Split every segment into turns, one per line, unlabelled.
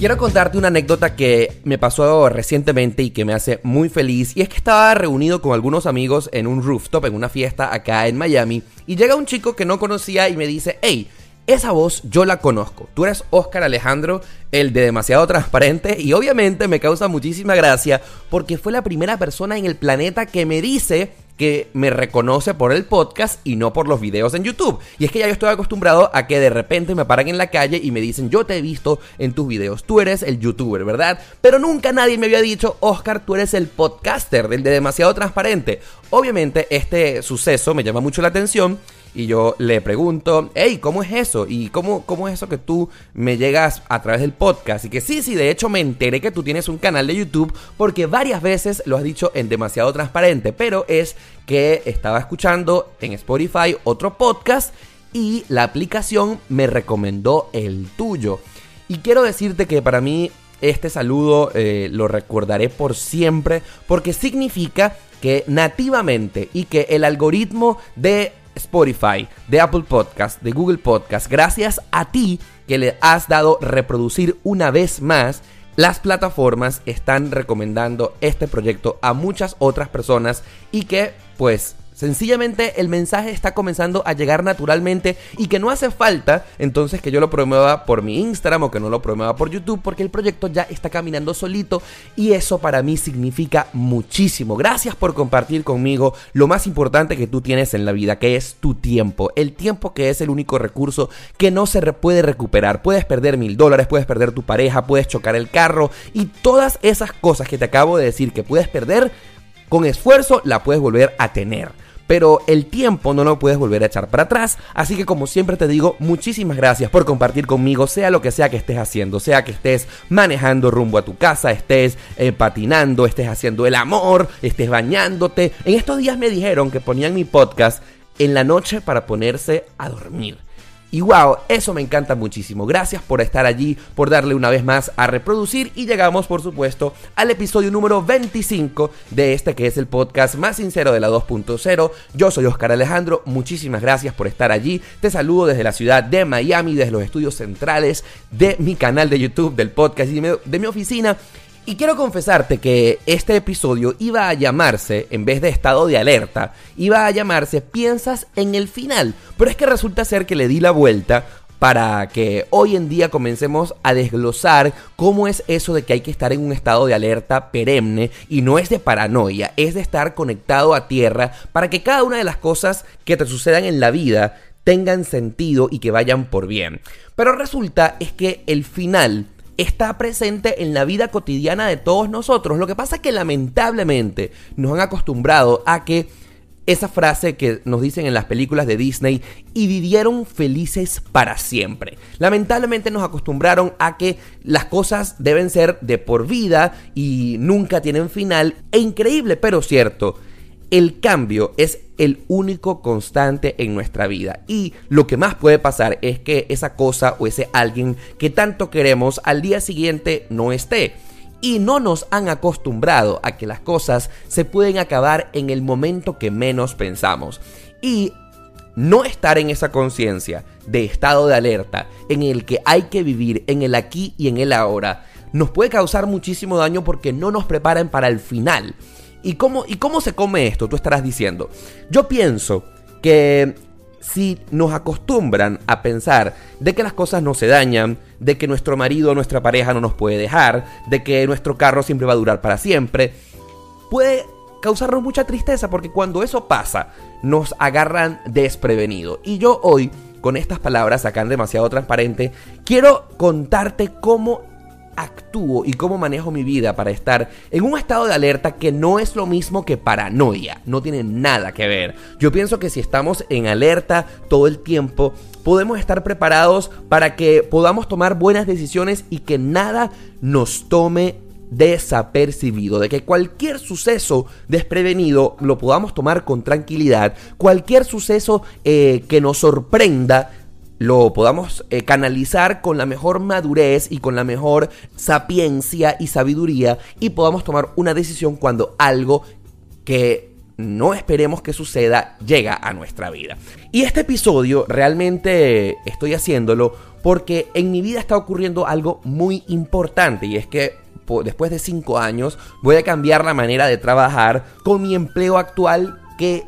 Quiero contarte una anécdota que me pasó recientemente y que me hace muy feliz. Y es que estaba reunido con algunos amigos en un rooftop, en una fiesta acá en Miami. Y llega un chico que no conocía y me dice, hey, esa voz yo la conozco. Tú eres Oscar Alejandro, el de demasiado transparente. Y obviamente me causa muchísima gracia porque fue la primera persona en el planeta que me dice que me reconoce por el podcast y no por los videos en YouTube. Y es que ya yo estoy acostumbrado a que de repente me paran en la calle y me dicen, yo te he visto en tus videos, tú eres el youtuber, ¿verdad? Pero nunca nadie me había dicho, Oscar, tú eres el podcaster, del de demasiado transparente. Obviamente este suceso me llama mucho la atención y yo le pregunto, hey, ¿cómo es eso? ¿Y cómo, cómo es eso que tú me llegas a través del podcast? Y que sí, sí, de hecho me enteré que tú tienes un canal de YouTube porque varias veces lo has dicho en demasiado transparente, pero es que estaba escuchando en Spotify otro podcast y la aplicación me recomendó el tuyo. Y quiero decirte que para mí este saludo eh, lo recordaré por siempre porque significa que nativamente y que el algoritmo de Spotify, de Apple Podcast, de Google Podcast, gracias a ti que le has dado reproducir una vez más, las plataformas están recomendando este proyecto a muchas otras personas y que pues Sencillamente el mensaje está comenzando a llegar naturalmente y que no hace falta entonces que yo lo promueva por mi Instagram o que no lo promueva por YouTube porque el proyecto ya está caminando solito y eso para mí significa muchísimo. Gracias por compartir conmigo lo más importante que tú tienes en la vida, que es tu tiempo. El tiempo que es el único recurso que no se puede recuperar. Puedes perder mil dólares, puedes perder tu pareja, puedes chocar el carro y todas esas cosas que te acabo de decir que puedes perder, con esfuerzo la puedes volver a tener pero el tiempo no lo puedes volver a echar para atrás. Así que como siempre te digo, muchísimas gracias por compartir conmigo, sea lo que sea que estés haciendo, sea que estés manejando rumbo a tu casa, estés eh, patinando, estés haciendo el amor, estés bañándote. En estos días me dijeron que ponían mi podcast en la noche para ponerse a dormir. Y wow, eso me encanta muchísimo. Gracias por estar allí, por darle una vez más a reproducir y llegamos por supuesto al episodio número 25 de este que es el podcast más sincero de la 2.0. Yo soy Oscar Alejandro, muchísimas gracias por estar allí. Te saludo desde la ciudad de Miami, desde los estudios centrales de mi canal de YouTube, del podcast y de mi oficina. Y quiero confesarte que este episodio iba a llamarse, en vez de estado de alerta, iba a llamarse Piensas en el final. Pero es que resulta ser que le di la vuelta para que hoy en día comencemos a desglosar cómo es eso de que hay que estar en un estado de alerta perenne y no es de paranoia, es de estar conectado a tierra para que cada una de las cosas que te sucedan en la vida tengan sentido y que vayan por bien. Pero resulta es que el final está presente en la vida cotidiana de todos nosotros. Lo que pasa es que lamentablemente nos han acostumbrado a que esa frase que nos dicen en las películas de Disney y vivieron felices para siempre. Lamentablemente nos acostumbraron a que las cosas deben ser de por vida y nunca tienen final. E increíble, pero cierto el cambio es el único constante en nuestra vida. Y lo que más puede pasar es que esa cosa o ese alguien que tanto queremos al día siguiente no esté. Y no nos han acostumbrado a que las cosas se pueden acabar en el momento que menos pensamos. Y no estar en esa conciencia de estado de alerta en el que hay que vivir en el aquí y en el ahora nos puede causar muchísimo daño porque no nos preparan para el final. ¿Y cómo, ¿Y cómo se come esto? Tú estarás diciendo. Yo pienso que si nos acostumbran a pensar de que las cosas no se dañan, de que nuestro marido o nuestra pareja no nos puede dejar, de que nuestro carro siempre va a durar para siempre, puede causarnos mucha tristeza porque cuando eso pasa nos agarran desprevenido. Y yo hoy, con estas palabras acá en demasiado transparente, quiero contarte cómo actúo y cómo manejo mi vida para estar en un estado de alerta que no es lo mismo que paranoia, no tiene nada que ver. Yo pienso que si estamos en alerta todo el tiempo, podemos estar preparados para que podamos tomar buenas decisiones y que nada nos tome desapercibido, de que cualquier suceso desprevenido lo podamos tomar con tranquilidad, cualquier suceso eh, que nos sorprenda lo podamos eh, canalizar con la mejor madurez y con la mejor sapiencia y sabiduría y podamos tomar una decisión cuando algo que no esperemos que suceda llega a nuestra vida. Y este episodio realmente estoy haciéndolo porque en mi vida está ocurriendo algo muy importante y es que después de cinco años voy a cambiar la manera de trabajar con mi empleo actual que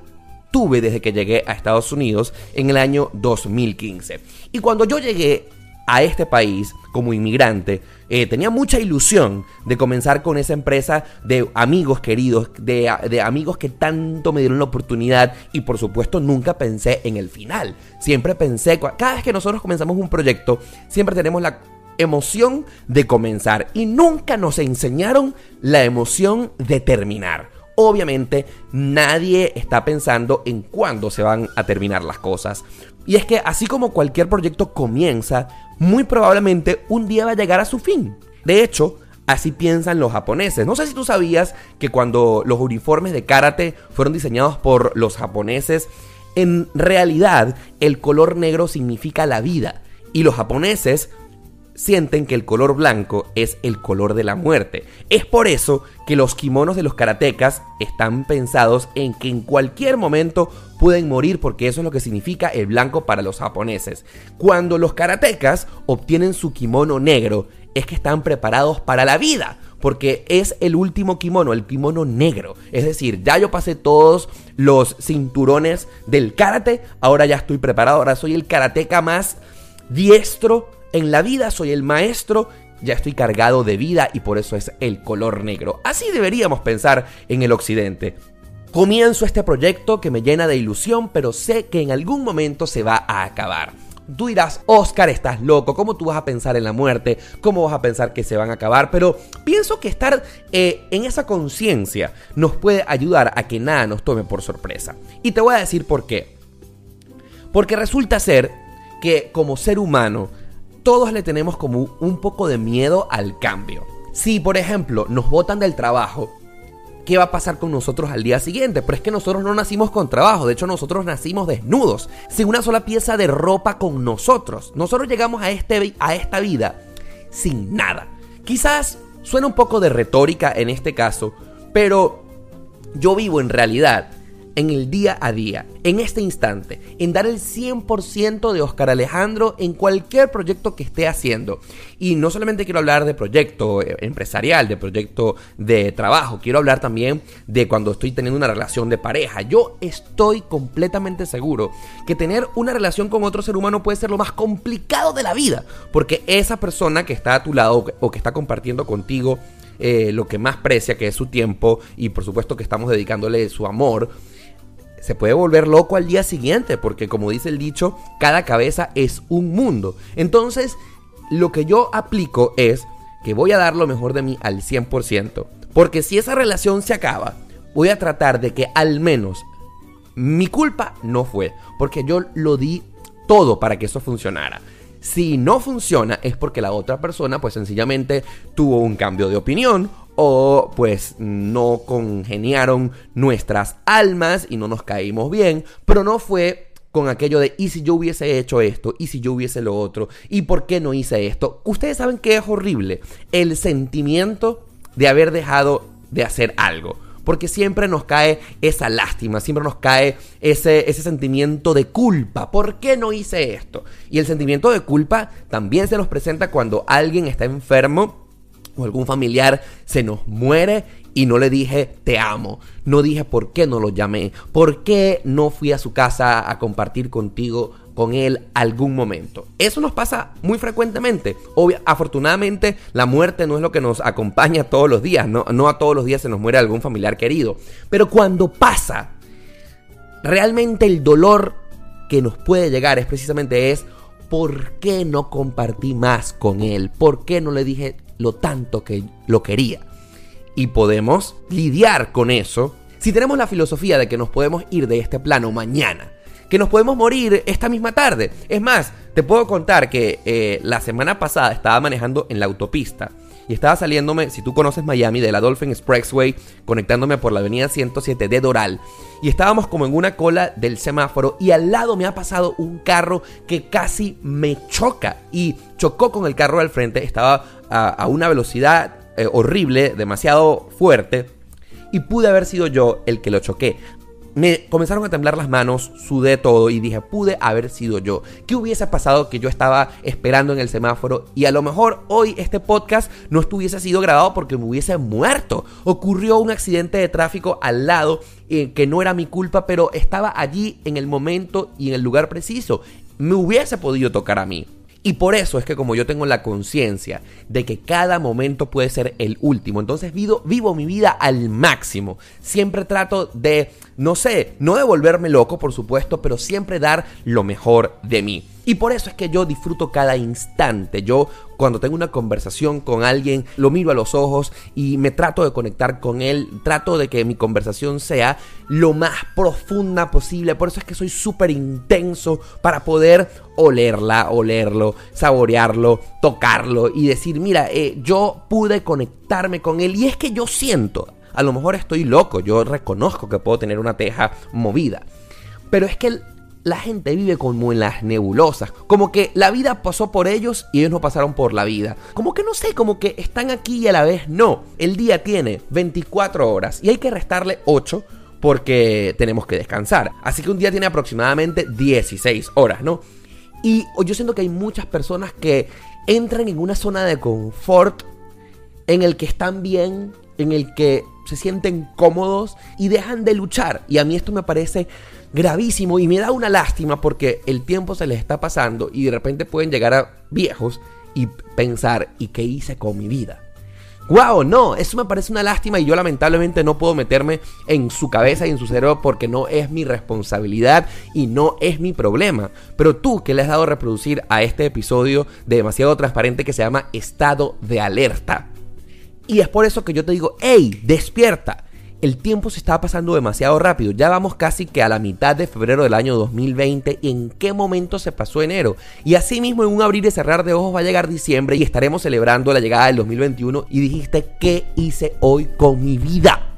tuve desde que llegué a Estados Unidos en el año 2015. Y cuando yo llegué a este país como inmigrante, eh, tenía mucha ilusión de comenzar con esa empresa de amigos queridos, de, de, amigos que tanto me dieron la oportunidad y por supuesto nunca pensé en el final. Siempre pensé, cada vez que nosotros comenzamos un proyecto, siempre tenemos la emoción de comenzar y nunca nos enseñaron la emoción de terminar. Obviamente nadie está pensando en cuándo se van a terminar las cosas. Y es que así como cualquier proyecto comienza, muy probablemente un día va a llegar a su fin. De hecho, así piensan los japoneses. No sé si tú sabías que cuando los uniformes de karate fueron diseñados por los japoneses, en realidad el color negro significa la vida. Y los japoneses sienten que el color blanco es el color de la muerte. Es por eso que los kimonos de los karatecas están pensados en que en cualquier momento pueden morir porque eso es lo que significa el blanco para los japoneses. Cuando los karatecas obtienen su kimono negro es que están preparados para la vida. Porque es el último kimono, el kimono negro. Es decir, ya yo pasé todos los cinturones del karate. Ahora ya estoy preparado. Ahora soy el karateca más diestro en la vida soy el maestro, ya estoy cargado de vida y por eso es el color negro. Así deberíamos pensar en el occidente. Comienzo este proyecto que me llena de ilusión, pero sé que en algún momento se va a acabar. Tú dirás, Oscar, estás loco, ¿cómo tú vas a pensar en la muerte? ¿Cómo vas a pensar que se van a acabar? Pero pienso que estar eh, en esa conciencia nos puede ayudar a que nada nos tome por sorpresa. Y te voy a decir por qué. Porque resulta ser que como ser humano todos le tenemos como un poco de miedo al cambio. Si, por ejemplo, nos botan del trabajo, ¿qué va a pasar con nosotros al día siguiente? Pero es que nosotros no nacimos con trabajo, de hecho nosotros nacimos desnudos, sin una sola pieza de ropa con nosotros. Nosotros llegamos a, este, a esta vida sin nada. Quizás suena un poco de retórica en este caso, pero yo vivo en realidad en el día a día, en este instante, en dar el 100% de Oscar Alejandro en cualquier proyecto que esté haciendo. Y no solamente quiero hablar de proyecto eh, empresarial, de proyecto de trabajo, quiero hablar también de cuando estoy teniendo una relación de pareja. Yo estoy completamente seguro que tener una relación con otro ser humano puede ser lo más complicado de la vida, porque esa persona que está a tu lado o que está compartiendo contigo eh, lo que más precia, que es su tiempo, y por supuesto que estamos dedicándole su amor, se puede volver loco al día siguiente, porque como dice el dicho, cada cabeza es un mundo. Entonces, lo que yo aplico es que voy a dar lo mejor de mí al 100%, porque si esa relación se acaba, voy a tratar de que al menos mi culpa no fue, porque yo lo di todo para que eso funcionara. Si no funciona es porque la otra persona pues sencillamente tuvo un cambio de opinión o pues no congeniaron nuestras almas y no nos caímos bien, pero no fue con aquello de y si yo hubiese hecho esto, y si yo hubiese lo otro, y por qué no hice esto. Ustedes saben que es horrible el sentimiento de haber dejado de hacer algo. Porque siempre nos cae esa lástima, siempre nos cae ese, ese sentimiento de culpa. ¿Por qué no hice esto? Y el sentimiento de culpa también se nos presenta cuando alguien está enfermo o algún familiar se nos muere y no le dije te amo. No dije por qué no lo llamé, por qué no fui a su casa a compartir contigo con él algún momento. Eso nos pasa muy frecuentemente. afortunadamente la muerte no es lo que nos acompaña todos los días, no, no a todos los días se nos muere algún familiar querido. Pero cuando pasa, realmente el dolor que nos puede llegar es precisamente es ¿por qué no compartí más con él? ¿Por qué no le dije lo tanto que lo quería. Y podemos lidiar con eso si tenemos la filosofía de que nos podemos ir de este plano mañana, que nos podemos morir esta misma tarde. Es más, te puedo contar que eh, la semana pasada estaba manejando en la autopista estaba saliéndome, si tú conoces Miami, de la Dolphin Expressway, conectándome por la avenida 107 de Doral. Y estábamos como en una cola del semáforo y al lado me ha pasado un carro que casi me choca y chocó con el carro del frente. Estaba a, una velocidad eh, horrible, demasiado fuerte. Y pude haber sido yo el que lo choqué me comenzaron a temblar las manos, sudé todo y dije, pude haber sido yo. ¿Qué hubiese pasado que yo estaba esperando en el semáforo y a lo mejor hoy este podcast no estuviese sido grabado porque me hubiese muerto? Ocurrió un accidente de tráfico al lado eh, que no era mi culpa, pero estaba allí en el momento y en el lugar preciso. Me hubiese podido tocar a mí. Y por eso es que como yo tengo la conciencia de que cada momento puede ser el último, entonces vivo, vivo mi vida al máximo. Siempre trato de, no sé, no de volverme loco, por supuesto, pero siempre dar lo mejor de mí. Y por eso es que yo disfruto cada instante. Yo cuando tengo una conversación con alguien, lo miro a los ojos y me trato de conectar con él. Trato de que mi conversación sea lo más profunda posible. Por eso es que soy súper intenso para poder olerla, olerlo, saborearlo, tocarlo y decir, mira, eh, yo pude conectarme con él. Y es que yo siento, a lo mejor estoy loco, yo reconozco que puedo tener una teja movida. Pero es que la gente vive como en las nebulosas, como que la vida pasó por ellos y ellos no pasaron por la vida. Como que no sé, como que están aquí y a la vez no. El día tiene 24 horas y hay que restarle 8 porque tenemos que descansar. Así que un día tiene aproximadamente 16 horas, ¿no? Y yo siento que hay muchas personas que entran en una zona de confort en el que están bien, en el que se sienten cómodos y dejan de luchar. Y a mí esto me parece gravísimo y me da una lástima porque el tiempo se les está pasando y de repente pueden llegar a viejos y pensar, ¿y qué hice con mi vida? ¡Wow! No, eso me parece una lástima y yo lamentablemente no puedo meterme en su cabeza y en su cerebro porque no es mi responsabilidad y no es mi problema. Pero tú que le has dado a reproducir a este episodio de demasiado transparente que se llama estado de alerta. Y es por eso que yo te digo, ¡hey! Despierta el tiempo se está pasando demasiado rápido. Ya vamos casi que a la mitad de febrero del año 2020. ¿Y en qué momento se pasó enero? Y así mismo en un abrir y cerrar de ojos va a llegar diciembre y estaremos celebrando la llegada del 2021. Y dijiste, ¿qué hice hoy con mi vida?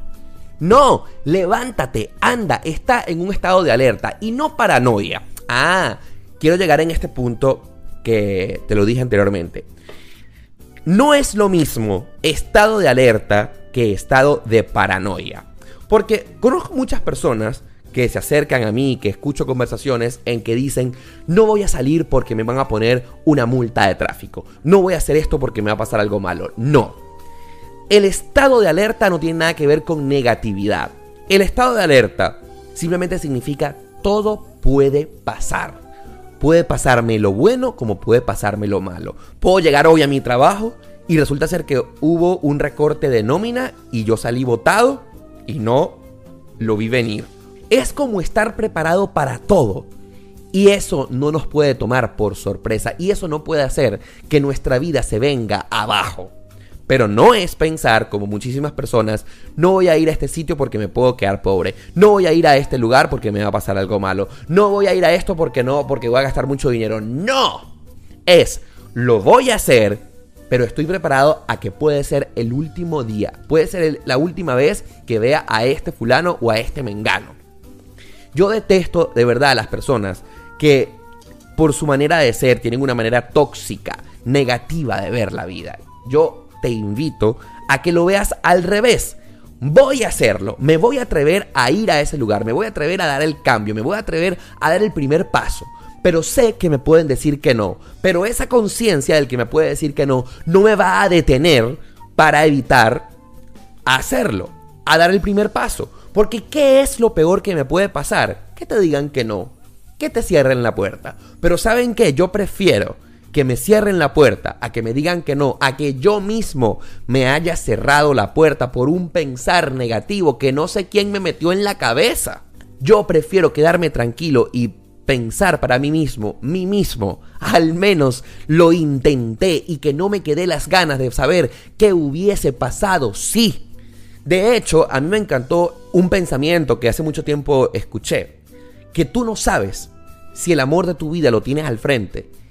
No, levántate, anda, está en un estado de alerta y no paranoia. Ah, quiero llegar en este punto que te lo dije anteriormente. No es lo mismo estado de alerta que estado de paranoia. Porque conozco muchas personas que se acercan a mí, que escucho conversaciones en que dicen, no voy a salir porque me van a poner una multa de tráfico, no voy a hacer esto porque me va a pasar algo malo. No. El estado de alerta no tiene nada que ver con negatividad. El estado de alerta simplemente significa todo puede pasar. Puede pasarme lo bueno como puede pasarme lo malo. Puedo llegar hoy a mi trabajo y resulta ser que hubo un recorte de nómina y yo salí votado y no lo vi venir. Es como estar preparado para todo. Y eso no nos puede tomar por sorpresa. Y eso no puede hacer que nuestra vida se venga abajo. Pero no es pensar, como muchísimas personas, no voy a ir a este sitio porque me puedo quedar pobre. No voy a ir a este lugar porque me va a pasar algo malo. No voy a ir a esto porque no, porque voy a gastar mucho dinero. No. Es, lo voy a hacer pero estoy preparado a que puede ser el último día, puede ser la última vez que vea a este fulano o a este mengano. Yo detesto de verdad a las personas que por su manera de ser tienen una manera tóxica, negativa de ver la vida. Yo te invito a que lo veas al revés. Voy a hacerlo, me voy a atrever a ir a ese lugar, me voy a atrever a dar el cambio, me voy a atrever a dar el primer paso pero sé que me pueden decir que no. Pero esa conciencia del que me puede decir que no, no me va a detener para evitar hacerlo, a dar el primer paso. Porque ¿qué es lo peor que me puede pasar? Que te digan que no, que te cierren la puerta. Pero ¿saben qué? Yo prefiero que me cierren la puerta, a que me digan que no, a que yo mismo me haya cerrado la puerta por un pensar negativo que no sé quién me metió en la cabeza. Yo prefiero quedarme tranquilo y pensar para mí mismo, mí mismo, al menos lo intenté y que no me quedé las ganas de saber qué hubiese pasado sí. De hecho, a mí me encantó un pensamiento que hace mucho tiempo escuché, que tú no sabes si el amor de tu vida lo tienes al frente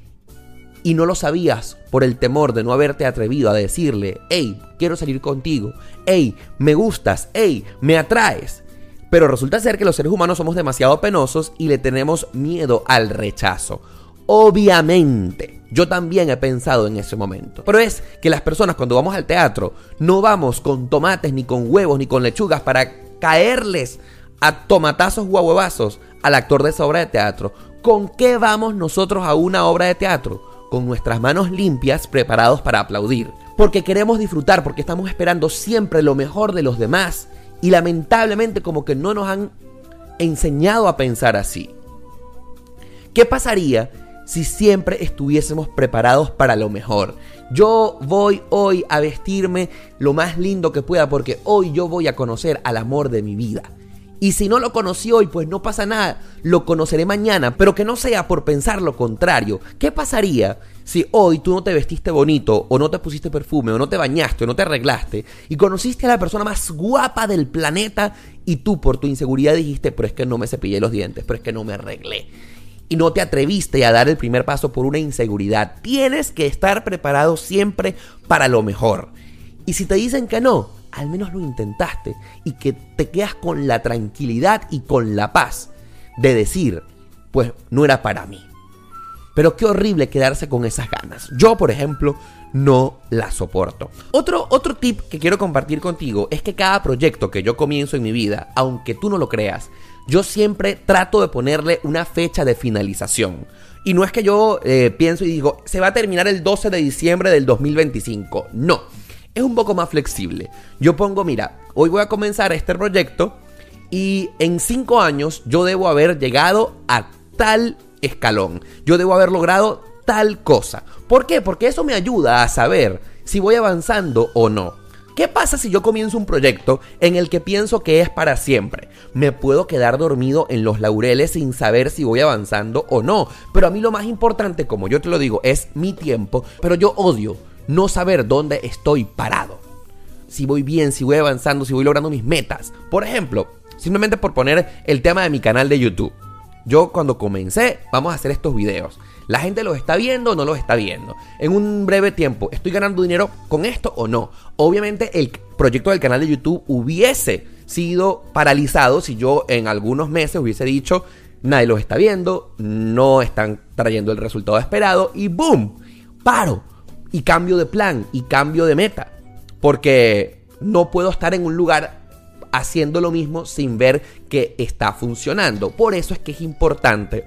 y no lo sabías por el temor de no haberte atrevido a decirle, hey, quiero salir contigo, hey, me gustas, hey, me atraes. Pero resulta ser que los seres humanos somos demasiado penosos y le tenemos miedo al rechazo. Obviamente, yo también he pensado en ese momento. Pero es que las personas cuando vamos al teatro no vamos con tomates, ni con huevos, ni con lechugas para caerles a tomatazos o a huevazos al actor de esa obra de teatro. ¿Con qué vamos nosotros a una obra de teatro? Con nuestras manos limpias preparados para aplaudir. Porque queremos disfrutar, porque estamos esperando siempre lo mejor de los demás. Y lamentablemente como que no nos han enseñado a pensar así. ¿Qué pasaría si siempre estuviésemos preparados para lo mejor? Yo voy hoy a vestirme lo más lindo que pueda porque hoy yo voy a conocer al amor de mi vida. Y si no lo conocí hoy, pues no pasa nada, lo conoceré mañana, pero que no sea por pensar lo contrario. ¿Qué pasaría si hoy tú no te vestiste bonito, o no te pusiste perfume, o no te bañaste, o no te arreglaste, y conociste a la persona más guapa del planeta, y tú por tu inseguridad dijiste, pero es que no me cepillé los dientes, pero es que no me arreglé? Y no te atreviste a dar el primer paso por una inseguridad. Tienes que estar preparado siempre para lo mejor. Y si te dicen que no, al menos lo intentaste y que te quedas con la tranquilidad y con la paz de decir, pues no era para mí. Pero qué horrible quedarse con esas ganas. Yo, por ejemplo, no la soporto. Otro, otro tip que quiero compartir contigo es que cada proyecto que yo comienzo en mi vida, aunque tú no lo creas, yo siempre trato de ponerle una fecha de finalización. Y no es que yo eh, pienso y digo, se va a terminar el 12 de diciembre del 2025. No es un poco más flexible. Yo pongo, mira, hoy voy a comenzar este proyecto y en cinco años yo debo haber llegado a tal escalón. Yo debo haber logrado tal cosa. ¿Por qué? Porque eso me ayuda a saber si voy avanzando o no. ¿Qué pasa si yo comienzo un proyecto en el que pienso que es para siempre? Me puedo quedar dormido en los laureles sin saber si voy avanzando o no. Pero a mí lo más importante, como yo te lo digo, es mi tiempo. Pero yo odio no saber dónde estoy parado. Si voy bien, si voy avanzando, si voy logrando mis metas. Por ejemplo, simplemente por poner el tema de mi canal de YouTube. Yo cuando comencé, vamos a hacer estos videos. La gente los está viendo o no los está viendo. En un breve tiempo, ¿estoy ganando dinero con esto o no? Obviamente el proyecto del canal de YouTube hubiese sido paralizado si yo en algunos meses hubiese dicho, nadie los está viendo, no están trayendo el resultado esperado y ¡boom! Paro y cambio de plan y cambio de meta. Porque no puedo estar en un lugar haciendo lo mismo sin ver que está funcionando. Por eso es que es importante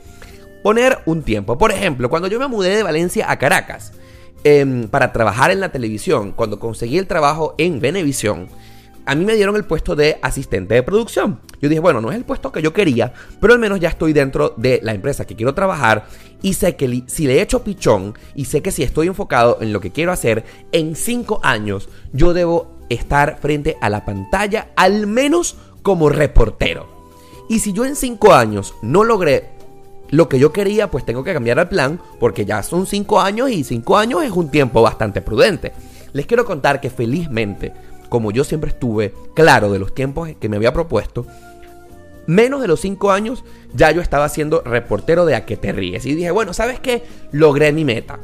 poner un tiempo. Por ejemplo, cuando yo me mudé de Valencia a Caracas em, para trabajar en la televisión, cuando conseguí el trabajo en Venevisión, a mí me dieron el puesto de asistente de producción. Yo dije, bueno, no es el puesto que yo quería, pero al menos ya estoy dentro de la empresa que quiero trabajar y sé que si le echo pichón y sé que si estoy enfocado en lo que quiero hacer, en cinco años yo debo estar frente a la pantalla, al menos como reportero. Y si yo en cinco años no logré lo que yo quería, pues tengo que cambiar el plan, porque ya son cinco años y cinco años es un tiempo bastante prudente. Les quiero contar que felizmente como yo siempre estuve claro de los tiempos que me había propuesto, menos de los 5 años ya yo estaba siendo reportero de A que te ríes. Y dije, bueno, ¿sabes qué? Logré mi meta.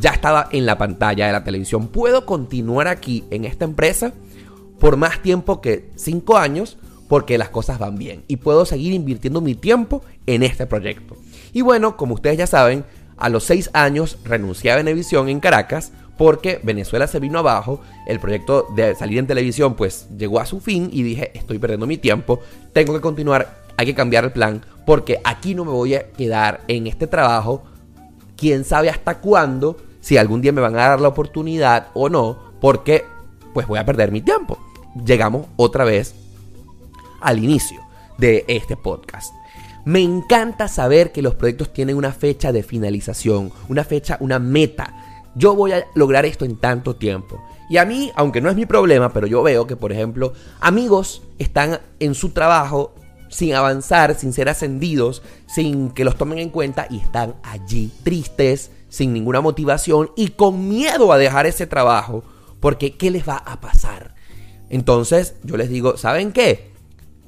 Ya estaba en la pantalla de la televisión. Puedo continuar aquí en esta empresa por más tiempo que 5 años porque las cosas van bien. Y puedo seguir invirtiendo mi tiempo en este proyecto. Y bueno, como ustedes ya saben, a los 6 años renuncié a Venevisión en Caracas porque Venezuela se vino abajo, el proyecto de salir en televisión pues llegó a su fin y dije, estoy perdiendo mi tiempo, tengo que continuar, hay que cambiar el plan, porque aquí no me voy a quedar en este trabajo, quién sabe hasta cuándo, si algún día me van a dar la oportunidad o no, porque pues voy a perder mi tiempo. Llegamos otra vez al inicio de este podcast. Me encanta saber que los proyectos tienen una fecha de finalización, una fecha, una meta yo voy a lograr esto en tanto tiempo. Y a mí, aunque no es mi problema, pero yo veo que, por ejemplo, amigos están en su trabajo sin avanzar, sin ser ascendidos, sin que los tomen en cuenta y están allí tristes, sin ninguna motivación y con miedo a dejar ese trabajo, porque ¿qué les va a pasar? Entonces yo les digo, ¿saben qué?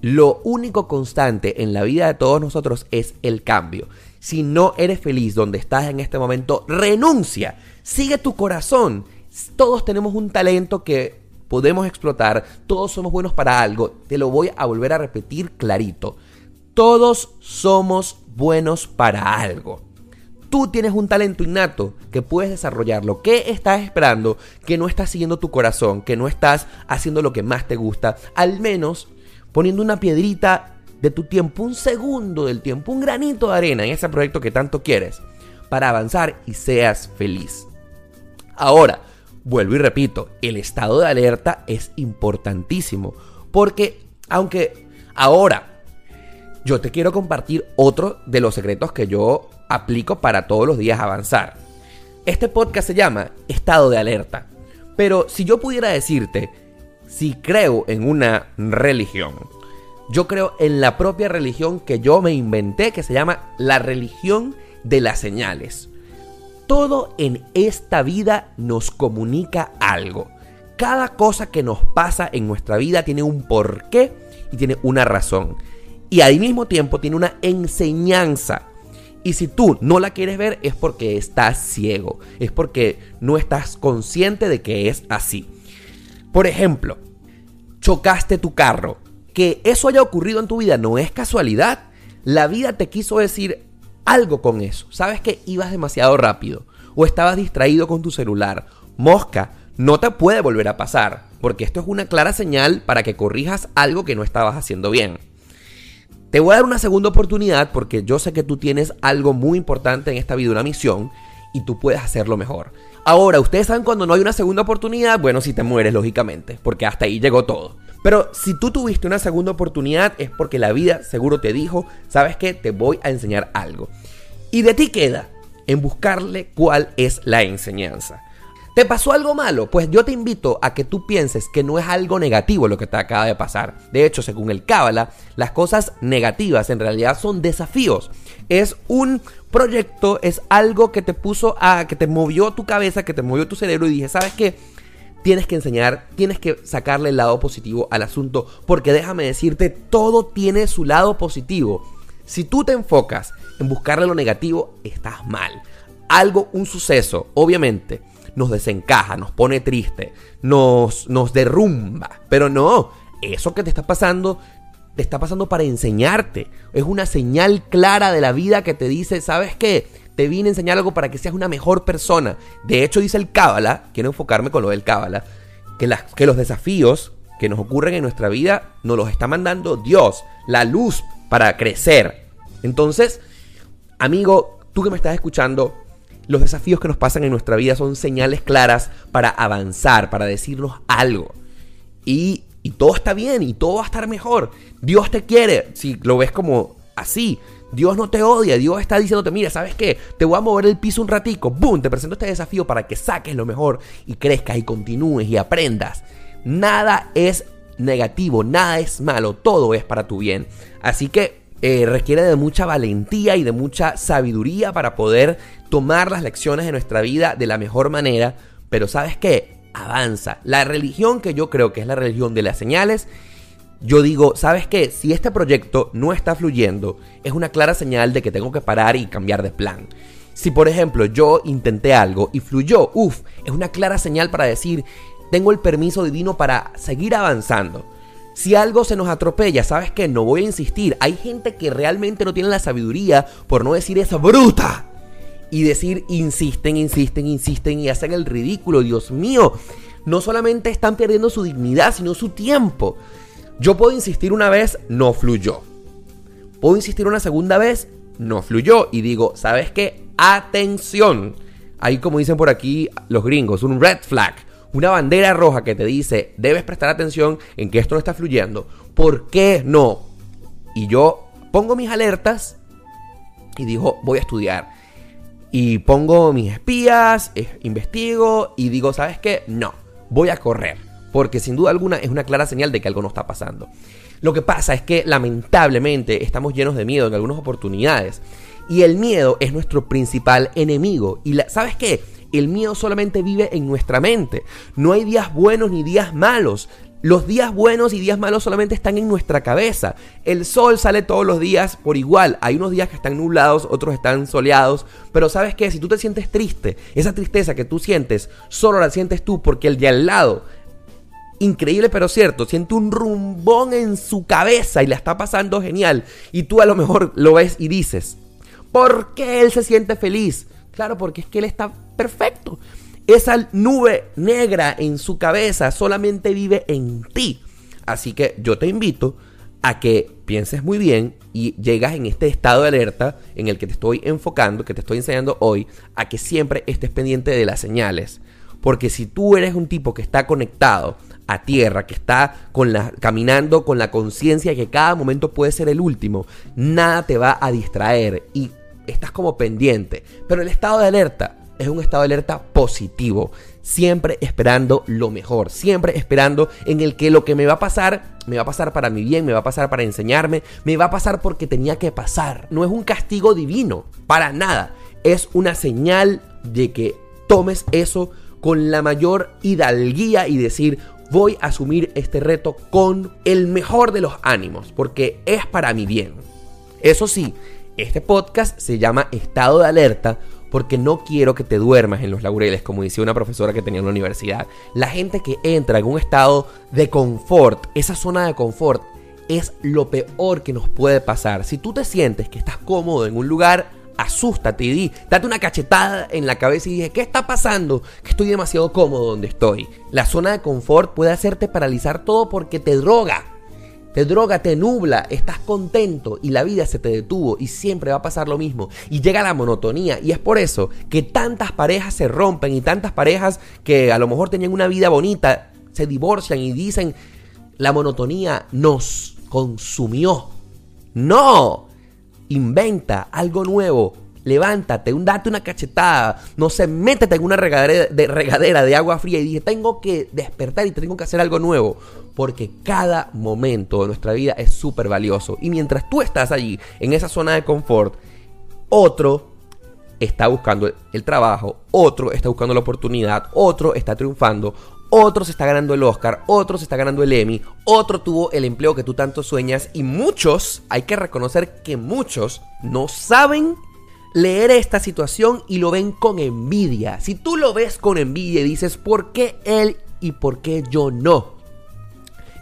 Lo único constante en la vida de todos nosotros es el cambio. Si no eres feliz donde estás en este momento, renuncia. Sigue tu corazón. Todos tenemos un talento que podemos explotar. Todos somos buenos para algo. Te lo voy a volver a repetir clarito. Todos somos buenos para algo. Tú tienes un talento innato que puedes desarrollarlo. ¿Qué estás esperando? Que no estás siguiendo tu corazón, que no estás haciendo lo que más te gusta. Al menos poniendo una piedrita de tu tiempo, un segundo del tiempo, un granito de arena en ese proyecto que tanto quieres, para avanzar y seas feliz. Ahora, vuelvo y repito, el estado de alerta es importantísimo, porque aunque ahora yo te quiero compartir otro de los secretos que yo aplico para todos los días avanzar. Este podcast se llama Estado de Alerta, pero si yo pudiera decirte, si creo en una religión, yo creo en la propia religión que yo me inventé, que se llama la religión de las señales. Todo en esta vida nos comunica algo. Cada cosa que nos pasa en nuestra vida tiene un porqué y tiene una razón. Y al mismo tiempo tiene una enseñanza. Y si tú no la quieres ver es porque estás ciego, es porque no estás consciente de que es así. Por ejemplo, chocaste tu carro que eso haya ocurrido en tu vida no es casualidad. La vida te quiso decir algo con eso. Sabes que ibas demasiado rápido o estabas distraído con tu celular. Mosca, no te puede volver a pasar, porque esto es una clara señal para que corrijas algo que no estabas haciendo bien. Te voy a dar una segunda oportunidad porque yo sé que tú tienes algo muy importante en esta vida, una misión, y tú puedes hacerlo mejor. Ahora, ustedes saben cuando no hay una segunda oportunidad, bueno, si te mueres, lógicamente, porque hasta ahí llegó todo. Pero si tú tuviste una segunda oportunidad es porque la vida seguro te dijo, sabes qué, te voy a enseñar algo. Y de ti queda en buscarle cuál es la enseñanza. ¿Te pasó algo malo? Pues yo te invito a que tú pienses que no es algo negativo lo que te acaba de pasar. De hecho, según el Cábala, las cosas negativas en realidad son desafíos. Es un proyecto, es algo que te puso a, que te movió tu cabeza, que te movió tu cerebro y dije, ¿sabes qué? Tienes que enseñar, tienes que sacarle el lado positivo al asunto, porque déjame decirte, todo tiene su lado positivo. Si tú te enfocas en buscarle lo negativo, estás mal. Algo, un suceso, obviamente, nos desencaja, nos pone triste, nos, nos derrumba, pero no, eso que te está pasando te está pasando para enseñarte. Es una señal clara de la vida que te dice, ¿sabes qué? Te vine a enseñar algo para que seas una mejor persona. De hecho, dice el Cábala, quiero enfocarme con lo del Cábala, que, que los desafíos que nos ocurren en nuestra vida nos los está mandando Dios, la luz para crecer. Entonces, amigo, tú que me estás escuchando, los desafíos que nos pasan en nuestra vida son señales claras para avanzar, para decirnos algo. Y, y todo está bien y todo va a estar mejor. Dios te quiere, si lo ves como así. Dios no te odia, Dios está diciéndote, mira, ¿sabes qué? Te voy a mover el piso un ratico, ¡boom! Te presento este desafío para que saques lo mejor y crezcas y continúes y aprendas. Nada es negativo, nada es malo, todo es para tu bien. Así que eh, requiere de mucha valentía y de mucha sabiduría para poder tomar las lecciones de nuestra vida de la mejor manera. Pero ¿sabes qué? Avanza. La religión que yo creo que es la religión de las señales yo digo, ¿sabes qué? Si este proyecto no está fluyendo, es una clara señal de que tengo que parar y cambiar de plan. Si por ejemplo yo intenté algo y fluyó, uff, es una clara señal para decir, tengo el permiso divino para seguir avanzando. Si algo se nos atropella, ¿sabes qué? No voy a insistir. Hay gente que realmente no tiene la sabiduría, por no decir esa bruta. Y decir, insisten, insisten, insisten y hacen el ridículo. Dios mío, no solamente están perdiendo su dignidad, sino su tiempo. Yo puedo insistir una vez, no fluyó. Puedo insistir una segunda vez, no fluyó. Y digo, ¿sabes qué? Atención. Hay como dicen por aquí los gringos, un red flag. Una bandera roja que te dice, debes prestar atención en que esto no está fluyendo. ¿Por qué no? Y yo pongo mis alertas y digo, voy a estudiar. Y pongo mis espías, eh, investigo y digo, ¿sabes qué? No, voy a correr porque sin duda alguna es una clara señal de que algo no está pasando. Lo que pasa es que lamentablemente estamos llenos de miedo en algunas oportunidades y el miedo es nuestro principal enemigo. Y ¿sabes qué? El miedo solamente vive en nuestra mente. No hay días buenos ni días malos. Los días buenos y días malos solamente están en nuestra cabeza. El sol sale todos los días por igual. Hay unos días que están nublados, otros están soleados. Pero sabes qué, si tú te sientes triste, esa tristeza que tú sientes, solo la sientes tú porque el de al lado increíble pero cierto, siente un rumbón en su cabeza y la está pasando genial. Y tú a lo mejor lo ves y dices, ¿por qué él se siente feliz? Claro, porque es que él está perfecto. Esa nube negra en su cabeza solamente vive en ti. Así que yo te invito a que pienses muy bien y llegas en este estado de alerta en el que te estoy enfocando, que te estoy enseñando hoy, a que siempre estés pendiente de las señales. Porque si tú eres un tipo que está conectado a tierra, que está caminando con la conciencia que cada momento puede ser el último, nada te va a distraer y estás como pendiente. Pero el estado de alerta es un estado de alerta positivo, siempre esperando lo mejor, siempre esperando en el que lo que me va a pasar, me va a pasar para mi bien, me va a pasar para enseñarme, me va a pasar porque tenía que pasar. No es un castigo divino, para nada. Es una señal de que tomes eso con la mayor hidalguía y decir, voy a asumir este reto con el mejor de los ánimos, porque es para mi bien. Eso sí, este podcast se llama Estado de Alerta porque no quiero que te duermas en los laureles, como decía una profesora que tenía en la universidad. La gente que entra en un estado de confort, esa zona de confort, es lo peor que nos puede pasar. Si tú te sientes que estás cómodo en un lugar, asústate y di, date una cachetada en la cabeza y dije, ¿qué está pasando? Que estoy demasiado cómodo donde estoy. La zona de confort puede hacerte paralizar todo porque te droga. Te droga, te nubla, estás contento y la vida se te detuvo y siempre va a pasar lo mismo. Y llega la monotonía y es por eso que tantas parejas se rompen y tantas parejas que a lo mejor tenían una vida bonita se divorcian y dicen, la monotonía nos consumió. No, inventa algo nuevo. Levántate, un, date una cachetada, no sé, métete en una regadera de, regadera de agua fría y dije, tengo que despertar y tengo que hacer algo nuevo. Porque cada momento de nuestra vida es súper valioso. Y mientras tú estás allí, en esa zona de confort, otro está buscando el trabajo, otro está buscando la oportunidad, otro está triunfando, otro se está ganando el Oscar, otro se está ganando el Emmy, otro tuvo el empleo que tú tanto sueñas y muchos, hay que reconocer que muchos no saben leer esta situación y lo ven con envidia. Si tú lo ves con envidia y dices, ¿por qué él y por qué yo no?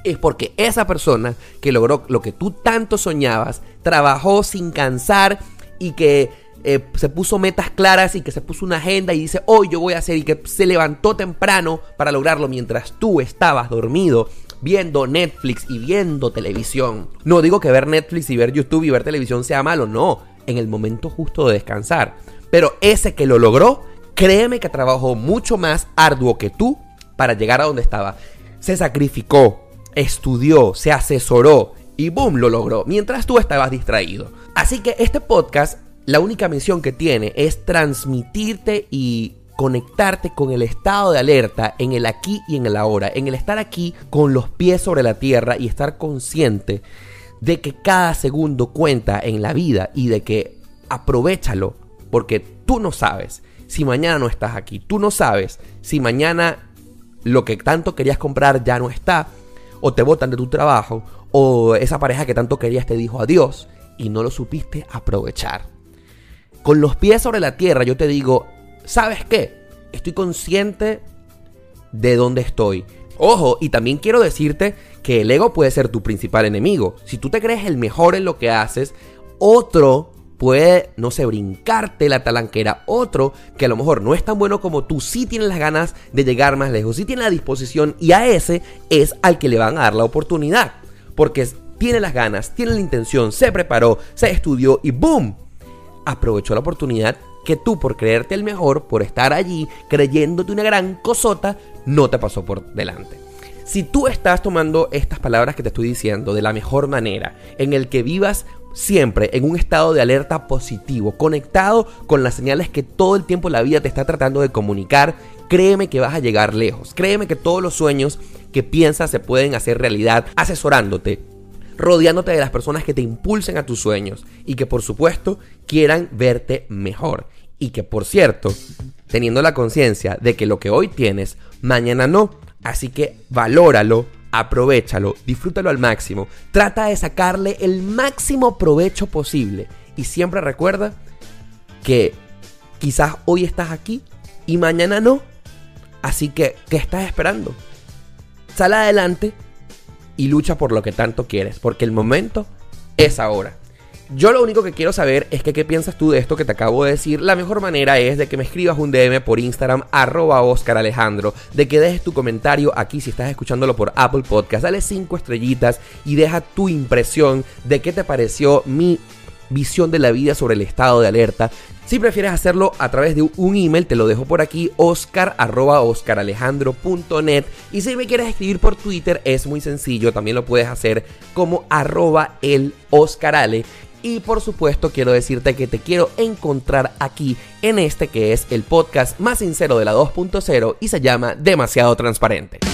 Es porque esa persona que logró lo que tú tanto soñabas, trabajó sin cansar y que eh, se puso metas claras y que se puso una agenda y dice, hoy yo voy a hacer y que se levantó temprano para lograrlo mientras tú estabas dormido viendo Netflix y viendo televisión. No digo que ver Netflix y ver YouTube y ver televisión sea malo, no, en el momento justo de descansar. Pero ese que lo logró, créeme que trabajó mucho más arduo que tú para llegar a donde estaba. Se sacrificó, estudió, se asesoró y boom, lo logró, mientras tú estabas distraído. Así que este podcast la única misión que tiene es transmitirte y conectarte con el estado de alerta en el aquí y en el ahora, en el estar aquí con los pies sobre la tierra y estar consciente de que cada segundo cuenta en la vida y de que aprovechalo porque tú no sabes si mañana no estás aquí, tú no sabes si mañana lo que tanto querías comprar ya no está o te botan de tu trabajo o esa pareja que tanto querías te dijo adiós y no lo supiste aprovechar con los pies sobre la tierra, yo te digo, ¿sabes qué? Estoy consciente de dónde estoy. Ojo, y también quiero decirte que el ego puede ser tu principal enemigo. Si tú te crees el mejor en lo que haces, otro puede, no sé, brincarte la talanquera. Otro que a lo mejor no es tan bueno como tú, sí tiene las ganas de llegar más lejos, sí tiene la disposición y a ese es al que le van a dar la oportunidad. Porque tiene las ganas, tiene la intención, se preparó, se estudió y ¡boom! Aprovechó la oportunidad que tú por creerte el mejor, por estar allí creyéndote una gran cosota, no te pasó por delante. Si tú estás tomando estas palabras que te estoy diciendo de la mejor manera, en el que vivas siempre en un estado de alerta positivo, conectado con las señales que todo el tiempo la vida te está tratando de comunicar, créeme que vas a llegar lejos. Créeme que todos los sueños que piensas se pueden hacer realidad asesorándote rodeándote de las personas que te impulsen a tus sueños y que por supuesto quieran verte mejor. Y que por cierto, teniendo la conciencia de que lo que hoy tienes, mañana no. Así que valóralo, aprovechalo, disfrútalo al máximo, trata de sacarle el máximo provecho posible y siempre recuerda que quizás hoy estás aquí y mañana no. Así que, ¿qué estás esperando? Sal adelante y lucha por lo que tanto quieres, porque el momento es ahora. Yo lo único que quiero saber es que qué piensas tú de esto que te acabo de decir. La mejor manera es de que me escribas un DM por Instagram, arroba Oscar Alejandro, de que dejes tu comentario aquí si estás escuchándolo por Apple Podcast, dale 5 estrellitas y deja tu impresión de qué te pareció mi visión de la vida sobre el estado de alerta. Si prefieres hacerlo a través de un email, te lo dejo por aquí, oscar oscar.oscaralejandro.net. Y si me quieres escribir por Twitter, es muy sencillo, también lo puedes hacer como arroba el oscarale. Y por supuesto quiero decirte que te quiero encontrar aquí en este que es el podcast más sincero de la 2.0 y se llama Demasiado Transparente.